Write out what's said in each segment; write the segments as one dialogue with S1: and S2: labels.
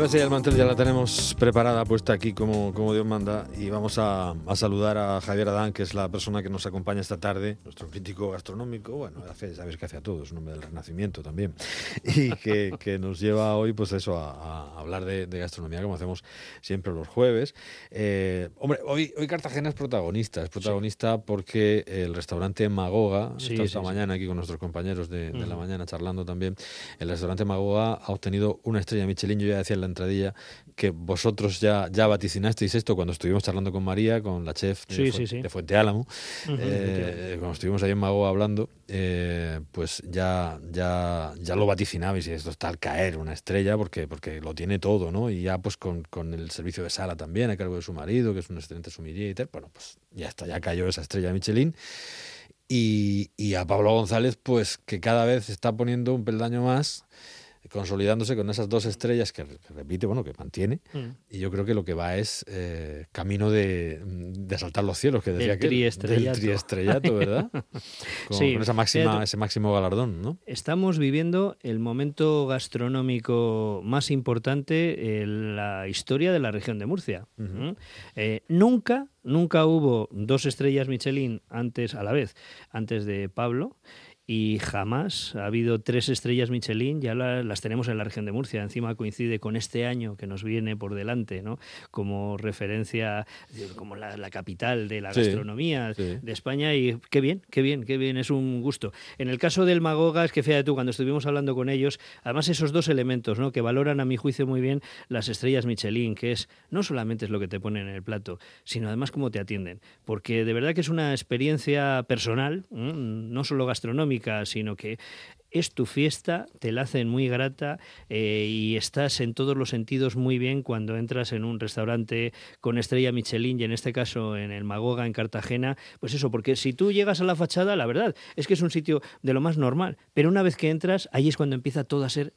S1: mesa y el mantel ya la tenemos preparada, puesta aquí como, como Dios manda, y vamos a, a, saludar a Javier Adán, que es la persona que nos acompaña esta tarde, nuestro crítico gastronómico, bueno, hace, sabes que hace a todo, es un hombre del Renacimiento también, y que, que nos lleva hoy, pues eso, a, a hablar de, de, gastronomía, como hacemos siempre los jueves. Eh, hombre, hoy, hoy Cartagena es protagonista, es protagonista sí. porque el restaurante Magoga, sí, esta, esta sí, mañana aquí con nuestros compañeros de, de la mañana charlando también, el restaurante Magoga ha obtenido una estrella Michelin, yo ya decía en la entradilla que vosotros ya, ya vaticinasteis esto cuando estuvimos charlando con María, con la chef de,
S2: sí,
S1: Fu
S2: sí, sí.
S1: de Fuente Álamo, uh -huh, eh, cuando estuvimos ahí en Mago hablando, eh, pues ya, ya, ya lo vaticinabais y esto está al caer una estrella porque, porque lo tiene todo, ¿no? Y ya pues con, con el servicio de sala también a cargo de su marido, que es un excelente sumiller y tal, bueno, pues ya está, ya cayó esa estrella Michelin. Y, y a Pablo González, pues que cada vez está poniendo un peldaño más consolidándose con esas dos estrellas que, repite, bueno, que mantiene. Mm. Y yo creo que lo que va es eh, camino de, de, saltar los cielos, que decía
S2: del
S1: que
S2: triestrellato.
S1: del triestrellato, ¿verdad? Con,
S2: sí,
S1: con esa máxima, ese máximo galardón, ¿no?
S2: Estamos viviendo el momento gastronómico más importante en la historia de la región de Murcia. Uh -huh. eh, nunca, nunca hubo dos estrellas Michelin antes a la vez, antes de Pablo y jamás ha habido tres estrellas Michelin, ya la, las tenemos en la región de Murcia, encima coincide con este año que nos viene por delante, ¿no? como referencia, como la, la capital de la
S1: sí,
S2: gastronomía
S1: sí.
S2: de España y qué bien, qué bien, qué bien, es un gusto. En el caso del Magoga, es que fíjate tú, cuando estuvimos hablando con ellos, además esos dos elementos ¿no? que valoran a mi juicio muy bien las estrellas Michelin, que es no solamente es lo que te ponen en el plato, sino además cómo te atienden, porque de verdad que es una experiencia personal, no solo gastronómica, sino que es tu fiesta, te la hacen muy grata eh, y estás en todos los sentidos muy bien cuando entras en un restaurante con estrella Michelin y en este caso en el Magoga en Cartagena, pues eso, porque si tú llegas a la fachada, la verdad es que es un sitio de lo más normal, pero una vez que entras, ahí es cuando empieza todo a ser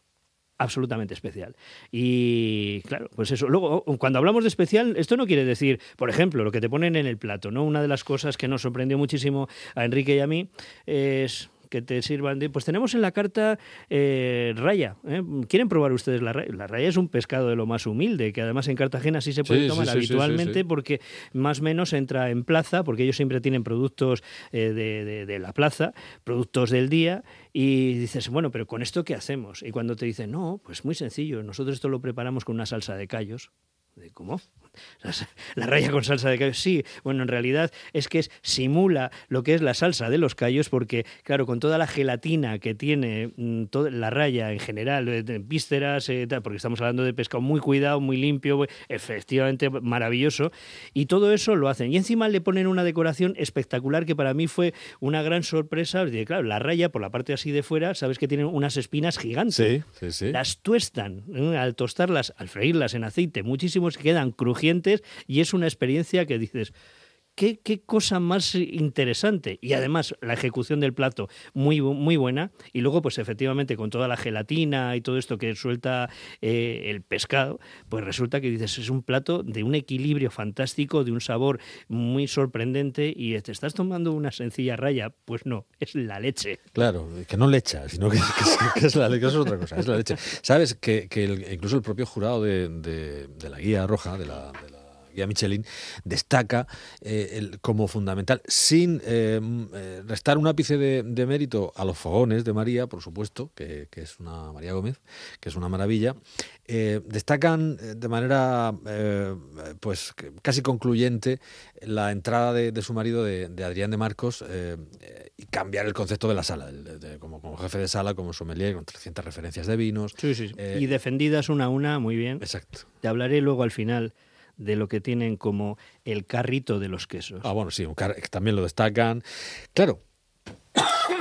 S2: absolutamente especial. Y claro, pues eso. Luego, cuando hablamos de especial, esto no quiere decir, por ejemplo, lo que te ponen en el plato, ¿no? Una de las cosas que nos sorprendió muchísimo a Enrique y a mí es que te sirvan de... Pues tenemos en la carta eh, raya. ¿eh? ¿Quieren probar ustedes la raya? La raya es un pescado de lo más humilde, que además en Cartagena sí se puede
S1: sí,
S2: tomar
S1: sí,
S2: habitualmente
S1: sí,
S2: porque más o menos entra en plaza, porque ellos siempre tienen productos eh, de, de, de, la plaza, productos del día, y dices, bueno, pero ¿con esto qué hacemos? Y cuando te dicen, no, pues muy sencillo, nosotros esto lo preparamos con una salsa de callos. ¿Cómo? La raya con salsa de callos. Sí, bueno, en realidad es que es, simula lo que es la salsa de los callos, porque, claro, con toda la gelatina que tiene mmm, toda la raya en general, eh, vísceras, eh, porque estamos hablando de pescado muy cuidado, muy limpio, efectivamente maravilloso, y todo eso lo hacen. Y encima le ponen una decoración espectacular que para mí fue una gran sorpresa. Claro, la raya, por la parte así de fuera, sabes que tienen unas espinas gigantes.
S1: Sí, sí, sí.
S2: Las tuestan ¿eh? al tostarlas, al freírlas en aceite, muchísimos quedan crujientes y es una experiencia que dices, Qué, cosa más interesante. Y además la ejecución del plato muy, muy buena. Y luego, pues efectivamente, con toda la gelatina y todo esto que suelta eh, el pescado, pues resulta que dices, es un plato de un equilibrio fantástico, de un sabor muy sorprendente. Y te estás tomando una sencilla raya. Pues no, es la leche.
S1: Claro, que no lecha, sino que, que, es la leche, es otra cosa, es la leche. Sabes que, que el, incluso el propio jurado de, la guía roja, de la guía Michelin destaca eh, el, como fundamental, sin eh, restar un ápice de, de, mérito a los fogones de María, por supuesto, que, que es una María Gómez, que es una maravilla, eh, destacan de manera eh, pues casi concluyente la entrada de, de su marido, de, de, Adrián de Marcos, eh, y cambiar el concepto de la sala, como, como, jefe de sala, como sommelier, con 300 referencias de vinos.
S2: Sí, sí, y defendidas una a una, muy bien.
S1: Exacto.
S2: Te hablaré luego al final de lo que tienen como el carrito de los quesos.
S1: Ah, bueno, sí, un también lo destacan. Claro,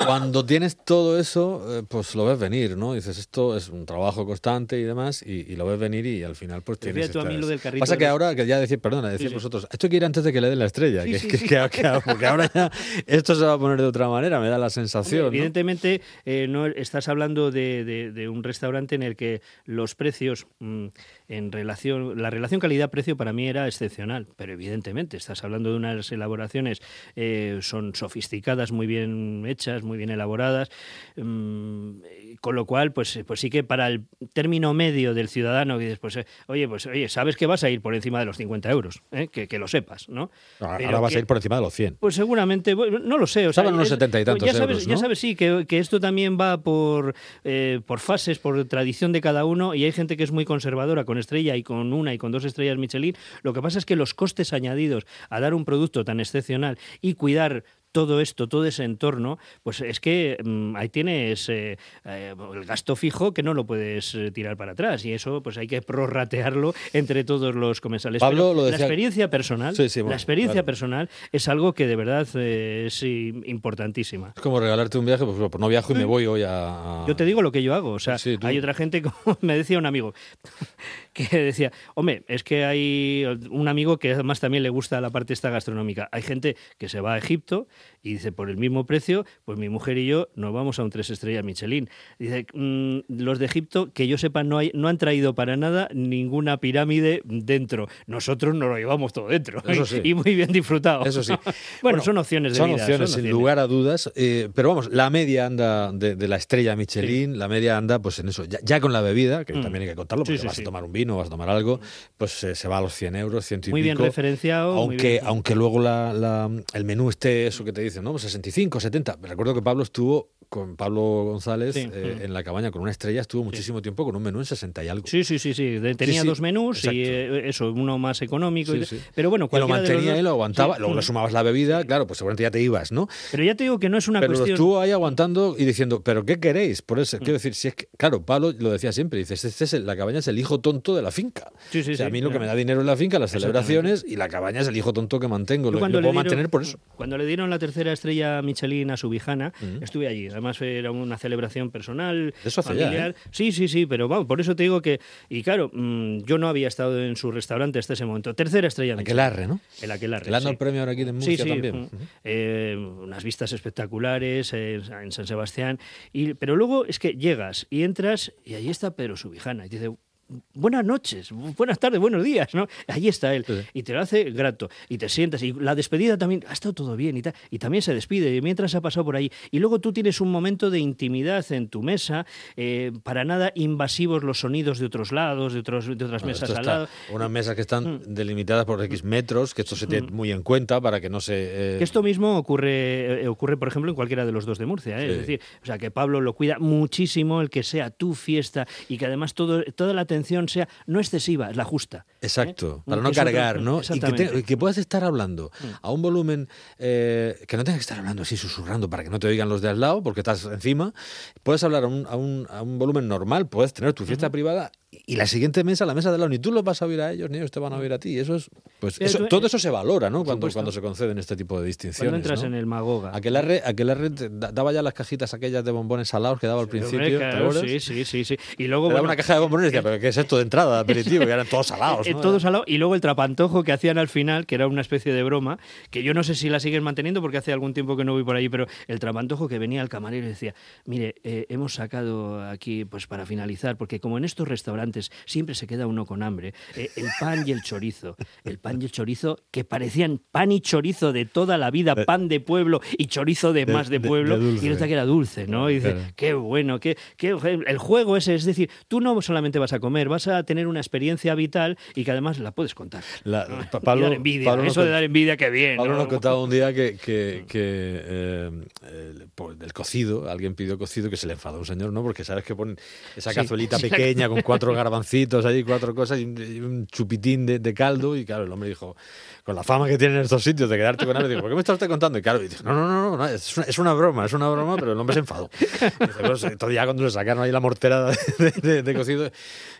S1: cuando tienes todo eso, eh, pues lo ves venir, ¿no? Dices, esto es un trabajo constante y demás, y, y lo ves venir y al final pues tienes...
S2: Estas... A mí lo del carrito
S1: Pasa que
S2: los...
S1: ahora, que ya decir, perdona, decir sí, vosotros, esto hay que ir antes de que le den la estrella,
S2: sí,
S1: que, que, que, que, porque ahora ya esto se va a poner de otra manera, me da la sensación.
S2: Hombre, evidentemente, ¿no? Eh, no estás hablando de, de, de, un restaurante en el que los precios... Mmm, en relación, la relación calidad-precio para mí era excepcional, pero evidentemente estás hablando de unas elaboraciones, eh, son sofisticadas, muy bien hechas, muy bien elaboradas, mm, con lo cual, pues, pues sí que para el término medio del ciudadano, dices, pues, eh, oye, pues, oye, sabes que vas a ir por encima de los 50 euros, ¿eh? que, que, lo sepas, ¿no?
S1: Ahora vas a ir por encima de los 100.
S2: Pues seguramente, no lo sé. O
S1: sea, unos 70 y tantos
S2: ya sabes,
S1: euros,
S2: Ya sabes, sí, que, que esto también va por, eh, por fases, por tradición de cada uno, y hay gente que es muy conservadora con estrella y con una y con dos estrellas Michelin. Lo que pasa es que los costes añadidos a dar un producto tan excepcional y cuidar todo esto, todo ese entorno, pues es que mm, ahí tienes eh, eh, el gasto fijo que no lo puedes eh, tirar para atrás y eso pues hay que prorratearlo entre todos los comensales.
S1: Pablo lo
S2: decía... La experiencia personal, la experiencia personal es algo que de verdad es importantísima.
S1: Es como regalarte un viaje, pues, pues no viajo y me voy hoy a...
S2: Yo te digo lo que yo hago, o sea, hay otra gente, como me decía un amigo, que decía, hombre, es que hay un amigo que además también le gusta la parte esta gastronómica. Hay gente que se va a Egipto y dice, por el mismo precio, pues mi mujer y yo nos vamos a un tres estrellas Michelin. Dice, mm, los de Egipto, que yo sepa, no, hay, no han traído para nada ninguna pirámide dentro.Nosotros nos lo llevamos todo dentro. Y muy bien disfrutado.
S1: Eso sí.
S2: bueno, son opciones de
S1: son
S2: vida.
S1: Opciones, sin lugar a dudas. Eh, pero vamos, la media anda de, la estrella Michelin, la media anda pues en eso. Ya, con la bebida, que mm. también hay que contarlo, porque vas a tomar un vino, vas a tomar algo, pues eh, se va a los 100 euros, 100 y
S2: Muy bien referenciado.
S1: Aunque, aunque luego la, el menú esté eso que te dicen, ¿no? 65, pues 70. Recuerdo que Pablo estuvo con Pablo González eh, en la cabaña con una estrella, estuvo muchísimo tiempo con un menú en 60 y algo.
S2: Sí, sí, sí, sí. Tenía dos menús y eh, eso, uno más económico. pero bueno,
S1: lo mantenía y lo aguantaba, luego le sumabas la bebida, claro, pues seguramente ya te ibas, ¿no?
S2: Pero ya te digo que no es una
S1: pero
S2: cuestión.
S1: Pero estuvo ahí aguantando y diciendo, ¿pero qué queréis? Por eso, mm. quiero decir, si es que, claro, Pablo lo decía siempre, dice, este es la cabaña es el hijo tonto de la finca.
S2: Sí, sí,
S1: o sea, a mí lo que me da dinero es la finca, las celebraciones y la cabaña es el hijo tonto que mantengo, lo, que puedo mantener por eso.
S2: Cuando le dieron la tercera estrella Michelin a su vijana, estuve allí. Además era una celebración personal,
S1: eso
S2: familiar.
S1: ¿eh?
S2: Sí, sí, sí, pero vamos, por eso te digo que, y claro, mm, yo no había estado en su restaurante hasta ese momento. Tercera estrella.
S1: Aquelarre, ¿no?
S2: El Aquelarre.
S1: Le sí. el premio ahora aquí en Murcia también.
S2: Mm, eh, unas vistas espectaculares eh, en San Sebastián. Y, pero luego es que llegas y entras y ahí está Pedro Subijana. Y dice, buenas noches, buenas tardes, buenos días, ¿no? Ahí está él. Y te lo hace grato. Y te sientas. Y la despedida también, ha estado todo bien y tal. Y también se despide mientras ha pasado por ahí. Y luego tú tienes un momento de intimidad en tu mesa, eh, para nada invasivos los sonidos de otros lados, de, otros, de otras mesas al lado.
S1: Unas mesas que están mm. delimitadas por X metros, que esto se tiene mm. muy en cuenta para que no se...
S2: Eh, que esto mismo ocurre, eh, ocurre, por ejemplo, en cualquiera de los dos de Murcia. Es decir, o sea, que Pablo lo cuida muchísimo el que sea tu fiesta y que además todo, toda la atención sea no excesiva, es la justa.
S1: ¿eh? Exacto, para no cargar, ¿no? Y que, puedas estar hablando mm. a un volumen eh, que no tengas que estar hablando así susurrando para que no te oigan los de al lado porque estás encima. Puedes hablar a un, a un, a un volumen normal, puedes tener tu fiesta privada y la siguiente mesa, la mesa de lado, ni tú los vas a oír a ellos, ni ellos te van a oír a ti. Eso es, pues eso, todo eso se valora, ¿no? Cuando, cuando se conceden este tipo de distinciones.
S2: Cuando entras en el Magoga.
S1: Aquel arre, aquel arre daba ya las cajitas aquellas de bombones salados que daba al principio.
S2: sí, sí, sí, sí. Y luego
S1: daba una caja de bombones y decía, pero ¿qué es esto de entrada, de aperitivo? Y eran todos salados.
S2: ¿no? todos salados. Y luego el trapantojo que hacían al final, que era una especie de broma, que yo no sé si la siguen manteniendo porque hace algún tiempo que no voy por ahí, pero el trapantojo que venía al camarero y decía, mire, eh, hemos sacado aquí, pues para finalizar, porque como en estos restaurantes siempre se queda uno con hambre. Eh, el pan y el chorizo. El pan y el chorizo que parecían pan y chorizo de toda la vida, pan de pueblo y chorizo de, más de pueblo. y resulta que era dulce, ¿no? Y dice, qué bueno, qué, qué, el juego ese, es decir, tú no solamente vas a comer, vas a tener una experiencia vital y que además la puedes contar.
S1: La, Pablo,
S2: envidia, eso de dar envidia, qué bien.
S1: Pablo nos contaba un día que, que, que eh, del cocido, alguien pidió cocido que se le enfadó un señor, ¿no? Porque sabes que ponen esa cazuelita pequeña con cuatro garbancitos ahí cuatro cosas y un, chupitín de, de, caldo. Y claro, el hombre dijo, con la fama que tienen estos sitios de quedarte con digo, ¿por qué me estás contando? Y claro, y dice, no, no, no, no, es, una, es, una, broma, es una broma, pero el hombre se enfadó. Dice, pues, todavía cuando le sacaron ahí la mortera de, de, cocido,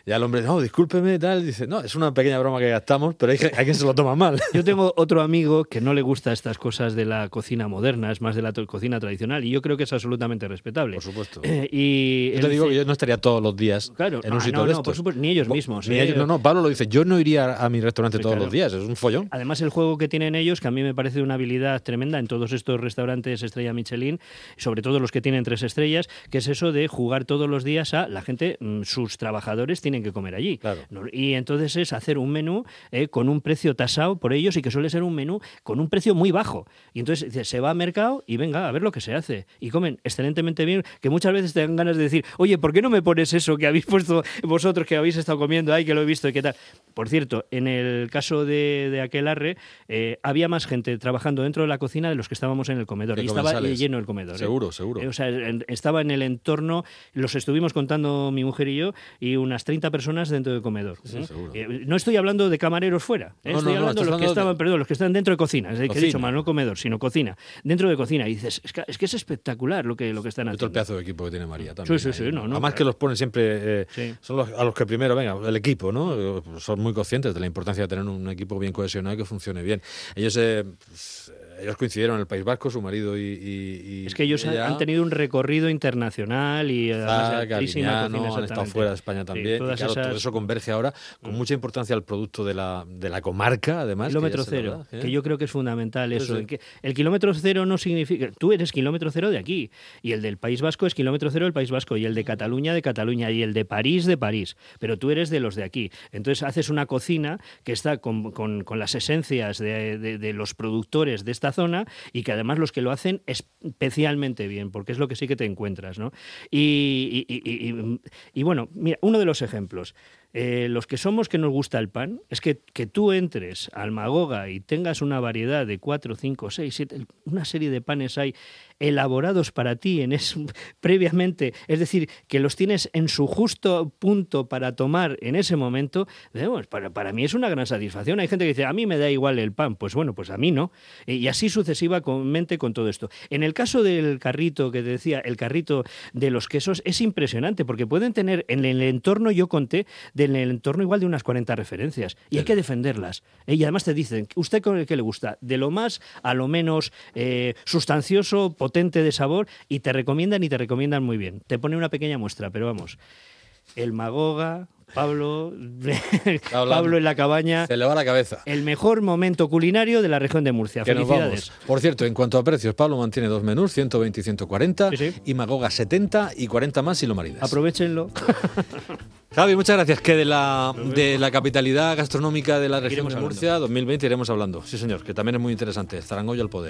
S1: ya el hombre, no, discúlpeme y tal, dice, no, es una pequeña broma que gastamos, pero hay, hay quien se lo toma mal.
S2: Yo tengo otro amigo que no le gusta estas cosas de la cocina moderna, es más de la cocina tradicional, y yo creo que es absolutamente respetable.
S1: Por supuesto.
S2: Eh, y
S1: yo te digo que yo no estaría todos los días
S2: claro,
S1: en un
S2: ah,
S1: sitio
S2: no,
S1: de
S2: no,
S1: estos.
S2: por supuesto, ni ellos mismos.
S1: Ni
S2: eh.
S1: ellos, no, no, Pablo lo dice, yo no iría a mi restaurante todos los días, es un follón.
S2: Además, el juego que tienen ellos, que a mí me parece una habilidad tremenda en todos estos restaurantes estrella Michelin, sobre todo los que tienen tres estrellas, que es eso de jugar todos los días a la gente, mm, sus trabajadores tienen tienen que comer allí.
S1: Claro.
S2: Y entonces es hacer un menú eh, con un precio tasado por ellos y que suele ser un menú con un precio muy bajo. Y entonces se va al mercado y venga, a ver lo que se hace. Y comen excelentemente bien, que muchas veces te dan ganas de decir, oye, ¿por qué no me pones eso que habéis puesto vosotros, que habéis estado comiendo ahí, que lo he visto y qué tal? Por cierto, en el caso de, de Aquelarre, eh, había más gente trabajando dentro de la cocina de los que estábamos en el comedor. Y estaba
S1: comensales.
S2: lleno el comedor. ¿eh?
S1: Seguro, seguro.
S2: O sea, estaba en el entorno, los estuvimos contando mi mujer y yo, y unas 30 personas dentro del comedor.
S1: Sí,
S2: ¿eh? Eh, no estoy hablando de camareros fuera, ¿eh?
S1: No,
S2: estoy
S1: no,
S2: hablando de los que
S1: de-
S2: estaban, perdón, los que están dentro de cocina, es que he dicho mal, no comedor, sino cocina, dentro de cocina. Y dices, es que es, que es espectacular lo que, lo que están
S1: Otro
S2: haciendo.
S1: pedazo de equipo que tiene María también.
S2: Sí, sí,
S1: ahí, Además
S2: claro.
S1: que los ponen siempre, eh,
S2: Sí.
S1: son los, a los que primero, venga, el equipo, ¿no? Son muy conscientes de la importancia de tener un equipo bien cohesionado y que funcione bien. Ellos, pues, ellos coincidieron en el País Vasco, su marido y... y- y
S2: Es que ellos
S1: ella.
S2: han tenido un recorrido internacional y además cocina,
S1: han estado fuera de España
S2: Sí,
S1: también. y claro, todo
S2: esas- Mm.
S1: eso converge ahora con mucha importancia al producto de la, de la comarca, además.
S2: Kilómetro cero,
S1: da, ¿eh?
S2: que yo creo que es fundamental eso.
S1: sí.
S2: El, kilómetro cero no significa. Tú eres kilómetro cero de aquí, y el del País Vasco es kilómetro cero del País Vasco, y el de Cataluña de Cataluña, y el de París de París. Pero tú eres de los de aquí. Entonces haces una cocina que está con, con- con las esencias de, de- de los productores de esta zona y que además los que lo hacen especialmente bien, porque es lo que sí que te encuentras. ¿no? Y, y- y- bueno, mira, uno de los ejemplos. Eh, los que somos que nos gusta el pan, es que, que tú entres al Magoga y tengas una variedad de 4, 5, 6, 7, una serie de panes hay elaborados para ti en es, previamente, es decir, que los tienes en su justo punto para tomar en ese momento, vemos, para, para mí es una gran satisfacción. Hay gente que dice, a mí me da igual el pan, pues bueno, pues a mí no. Y así sucesivamente con todo esto. En el caso del carrito que te decía, el carrito de los quesos es impresionante porque pueden tener en el entorno, yo conté, en el entorno igual de unas 40 referencias y hay que defenderlas. ¿eh? Y además te dicen, ¿usted con el que le gusta? De lo más a lo menos eh, sustancioso, potente de sabor y te recomiendan y te recomiendan muy bien. Te pone una pequeña muestra, pero vamos. El Magoga, Pablo, Pablo en la cabaña.
S1: Se le va la cabeza.
S2: El mejor momento culinario de la región de Murcia.
S1: Que nos
S2: Felicidades.
S1: vamos. Por cierto, en cuanto a precios, Pablo mantiene dos menús, 120 y 140,
S2: Sí, sí.
S1: y Magoga 70 y 40 más si lo maridas.
S2: Aprovechenlo.
S1: Javi, muchas gracias. Que de la, de la capitalidad gastronómica de la región
S2: Iremos
S1: de
S2: hablando.
S1: Murcia 2020 iremos hablando. Sí, señor, que también es muy interesante. Zarangoyo al poder.